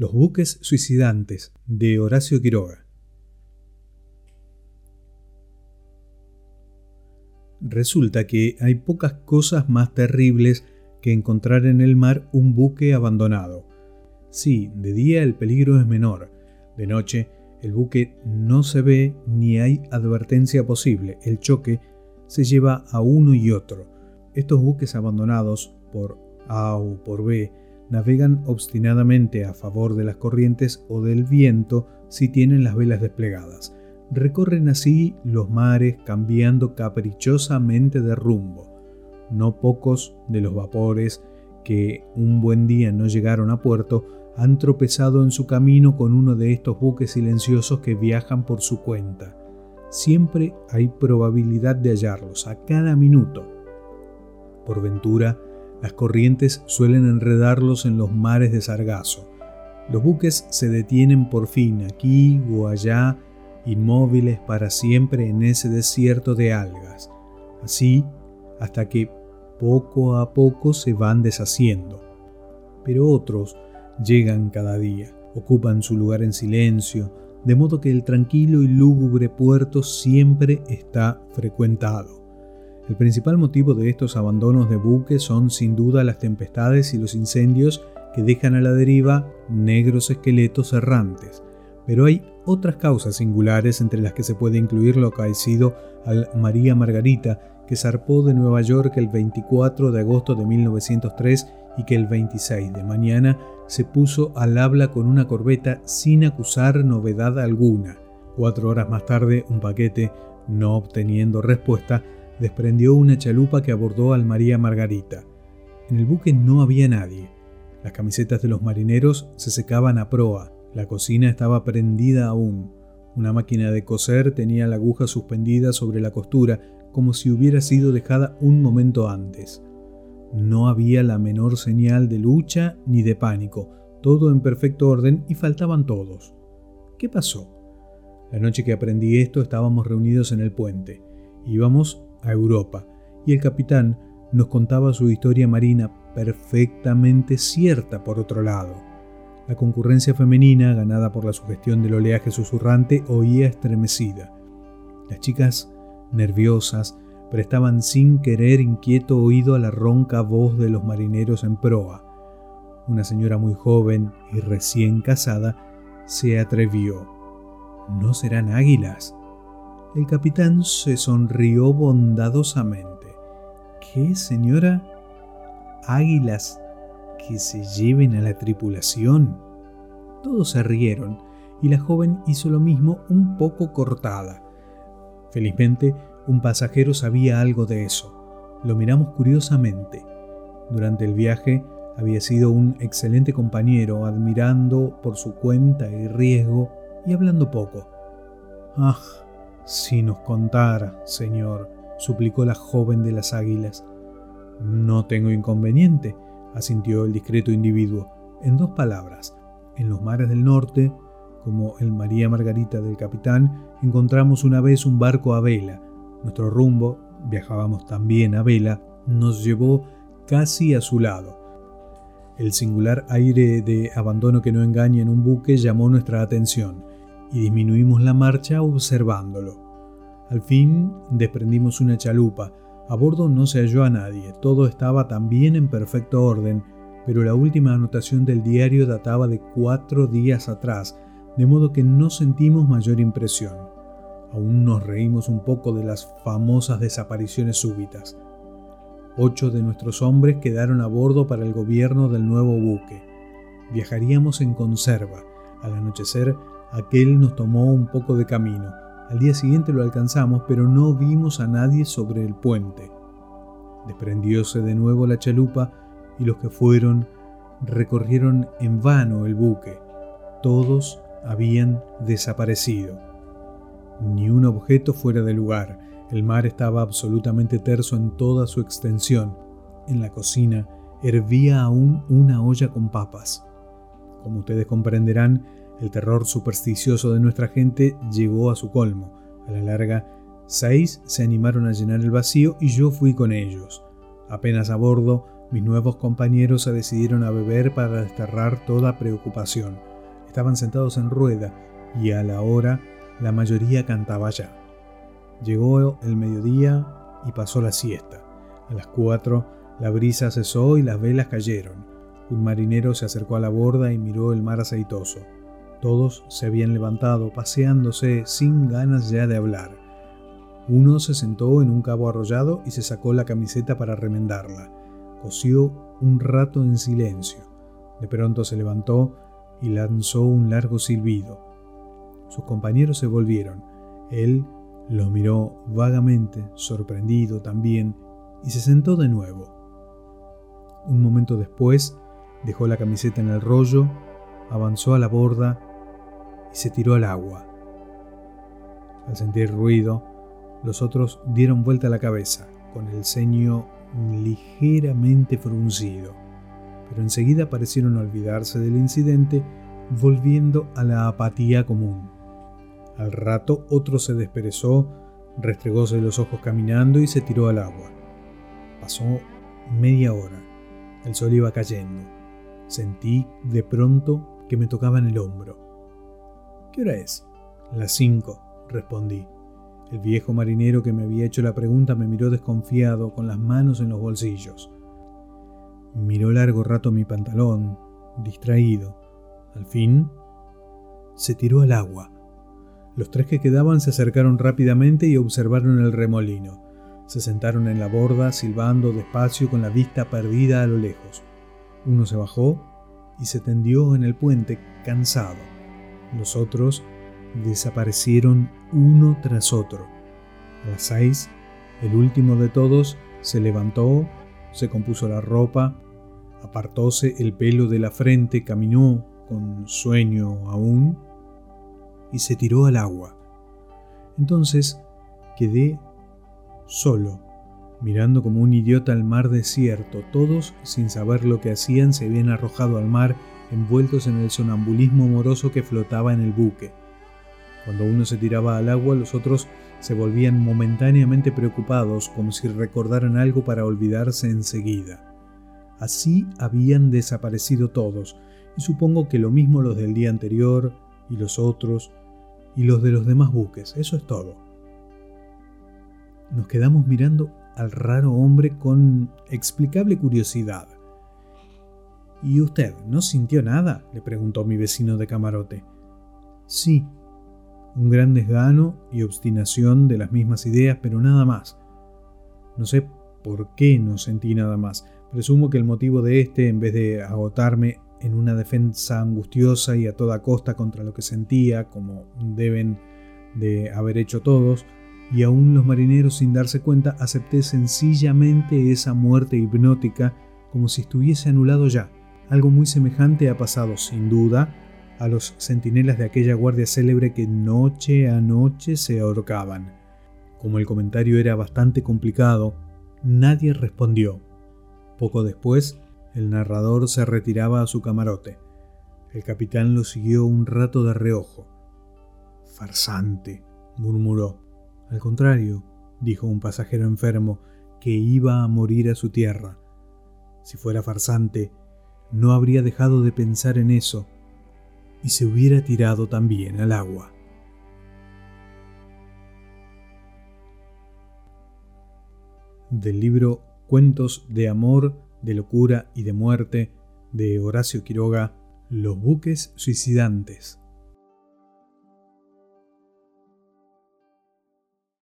Los buques suicidantes de Horacio Quiroga. Resulta que hay pocas cosas más terribles que encontrar en el mar un buque abandonado. Sí, de día el peligro es menor, de noche el buque no se ve ni hay advertencia posible, el choque se lleva a uno y otro. Estos buques abandonados por A o por B navegan obstinadamente a favor de las corrientes o del viento si tienen las velas desplegadas. Recorren así los mares cambiando caprichosamente de rumbo. No pocos de los vapores que un buen día no llegaron a puerto han tropezado en su camino con uno de estos buques silenciosos que viajan por su cuenta. Siempre hay probabilidad de hallarlos a cada minuto. Por ventura, las corrientes suelen enredarlos en los mares de sargazo. Los buques se detienen por fin aquí o allá, inmóviles para siempre en ese desierto de algas, así hasta que poco a poco se van deshaciendo. Pero otros llegan cada día, ocupan su lugar en silencio, de modo que el tranquilo y lúgubre puerto siempre está frecuentado. El principal motivo de estos abandonos de buques son sin duda las tempestades y los incendios que dejan a la deriva negros esqueletos errantes, pero hay otras causas singulares entre las que se puede incluir lo acaecido al María Margarita, que zarpó de Nueva York el 24 de agosto de 1903 y que el 26 de mañana se puso al habla con una corbeta sin acusar novedad alguna. Cuatro horas más tarde, un paquete, no obteniendo respuesta, desprendió una chalupa que abordó al María Margarita. En el buque no había nadie. Las camisetas de los marineros se secaban a proa. La cocina estaba prendida aún. Una máquina de coser tenía la aguja suspendida sobre la costura, como si hubiera sido dejada un momento antes. No había la menor señal de lucha ni de pánico, todo en perfecto orden y faltaban todos. ¿Qué pasó? La noche que aprendí esto estábamos reunidos en el puente. Íbamos a Europa, y el capitán nos contaba su historia marina perfectamente cierta por otro lado. La concurrencia femenina, ganada por la sugestión del oleaje susurrante, oía estremecida. Las chicas, nerviosas, prestaban sin querer inquieto oído a la ronca voz de los marineros en proa. Una señora muy joven y recién casada se atrevió. ¿No serán águilas? El capitán se sonrió bondadosamente. ¿Qué, señora? Águilas que se lleven a la tripulación. Todos se rieron y la joven hizo lo mismo un poco cortada. Felizmente, un pasajero sabía algo de eso. Lo miramos curiosamente. Durante el viaje había sido un excelente compañero, admirando por su cuenta y riesgo y hablando poco. Ah, si nos contara, señor, suplicó la joven de las águilas. No tengo inconveniente, asintió el discreto individuo. En dos palabras, en los mares del norte, como el María Margarita del capitán, encontramos una vez un barco a vela. Nuestro rumbo, viajábamos también a vela, nos llevó casi a su lado. El singular aire de abandono que no engaña en un buque llamó nuestra atención y disminuimos la marcha observándolo. Al fin desprendimos una chalupa. A bordo no se halló a nadie, todo estaba también en perfecto orden, pero la última anotación del diario databa de cuatro días atrás, de modo que no sentimos mayor impresión. Aún nos reímos un poco de las famosas desapariciones súbitas. Ocho de nuestros hombres quedaron a bordo para el gobierno del nuevo buque. Viajaríamos en conserva. Al anochecer Aquel nos tomó un poco de camino. Al día siguiente lo alcanzamos, pero no vimos a nadie sobre el puente. Desprendióse de nuevo la chalupa y los que fueron recorrieron en vano el buque. Todos habían desaparecido. Ni un objeto fuera de lugar. El mar estaba absolutamente terso en toda su extensión. En la cocina hervía aún una olla con papas. Como ustedes comprenderán, el terror supersticioso de nuestra gente llegó a su colmo. A la larga, seis se animaron a llenar el vacío y yo fui con ellos. Apenas a bordo, mis nuevos compañeros se decidieron a beber para desterrar toda preocupación. Estaban sentados en rueda y a la hora la mayoría cantaba ya. Llegó el mediodía y pasó la siesta. A las cuatro la brisa cesó y las velas cayeron. Un marinero se acercó a la borda y miró el mar aceitoso. Todos se habían levantado, paseándose sin ganas ya de hablar. Uno se sentó en un cabo arrollado y se sacó la camiseta para remendarla. Cosió un rato en silencio. De pronto se levantó y lanzó un largo silbido. Sus compañeros se volvieron. Él lo miró vagamente, sorprendido también, y se sentó de nuevo. Un momento después, dejó la camiseta en el rollo, avanzó a la borda se tiró al agua. Al sentir ruido, los otros dieron vuelta la cabeza, con el ceño ligeramente fruncido, pero enseguida parecieron olvidarse del incidente, volviendo a la apatía común. Al rato otro se desperezó, restregóse los ojos caminando y se tiró al agua. Pasó media hora. El sol iba cayendo. Sentí de pronto que me tocaba en el hombro. ¿Qué hora es? Las cinco, respondí. El viejo marinero que me había hecho la pregunta me miró desconfiado, con las manos en los bolsillos. Miró largo rato mi pantalón, distraído. Al fin, se tiró al agua. Los tres que quedaban se acercaron rápidamente y observaron el remolino. Se sentaron en la borda, silbando despacio con la vista perdida a lo lejos. Uno se bajó y se tendió en el puente, cansado. Los otros desaparecieron uno tras otro. A las seis, el último de todos se levantó, se compuso la ropa, apartóse el pelo de la frente, caminó con sueño aún y se tiró al agua. Entonces quedé solo, mirando como un idiota al mar desierto. Todos, sin saber lo que hacían, se habían arrojado al mar, envueltos en el sonambulismo amoroso que flotaba en el buque. Cuando uno se tiraba al agua, los otros se volvían momentáneamente preocupados, como si recordaran algo para olvidarse enseguida. Así habían desaparecido todos, y supongo que lo mismo los del día anterior, y los otros, y los de los demás buques. Eso es todo. Nos quedamos mirando al raro hombre con explicable curiosidad. ¿Y usted no sintió nada? le preguntó mi vecino de camarote. Sí, un gran desgano y obstinación de las mismas ideas, pero nada más. No sé por qué no sentí nada más. Presumo que el motivo de este, en vez de agotarme en una defensa angustiosa y a toda costa contra lo que sentía, como deben de haber hecho todos, y aún los marineros sin darse cuenta acepté sencillamente esa muerte hipnótica como si estuviese anulado ya. Algo muy semejante ha pasado, sin duda, a los centinelas de aquella guardia célebre que noche a noche se ahorcaban. Como el comentario era bastante complicado, nadie respondió. Poco después, el narrador se retiraba a su camarote. El capitán lo siguió un rato de reojo. Farsante, murmuró. Al contrario, dijo un pasajero enfermo que iba a morir a su tierra. Si fuera farsante, no habría dejado de pensar en eso y se hubiera tirado también al agua. Del libro Cuentos de Amor de locura y de muerte de Horacio Quiroga, Los buques suicidantes,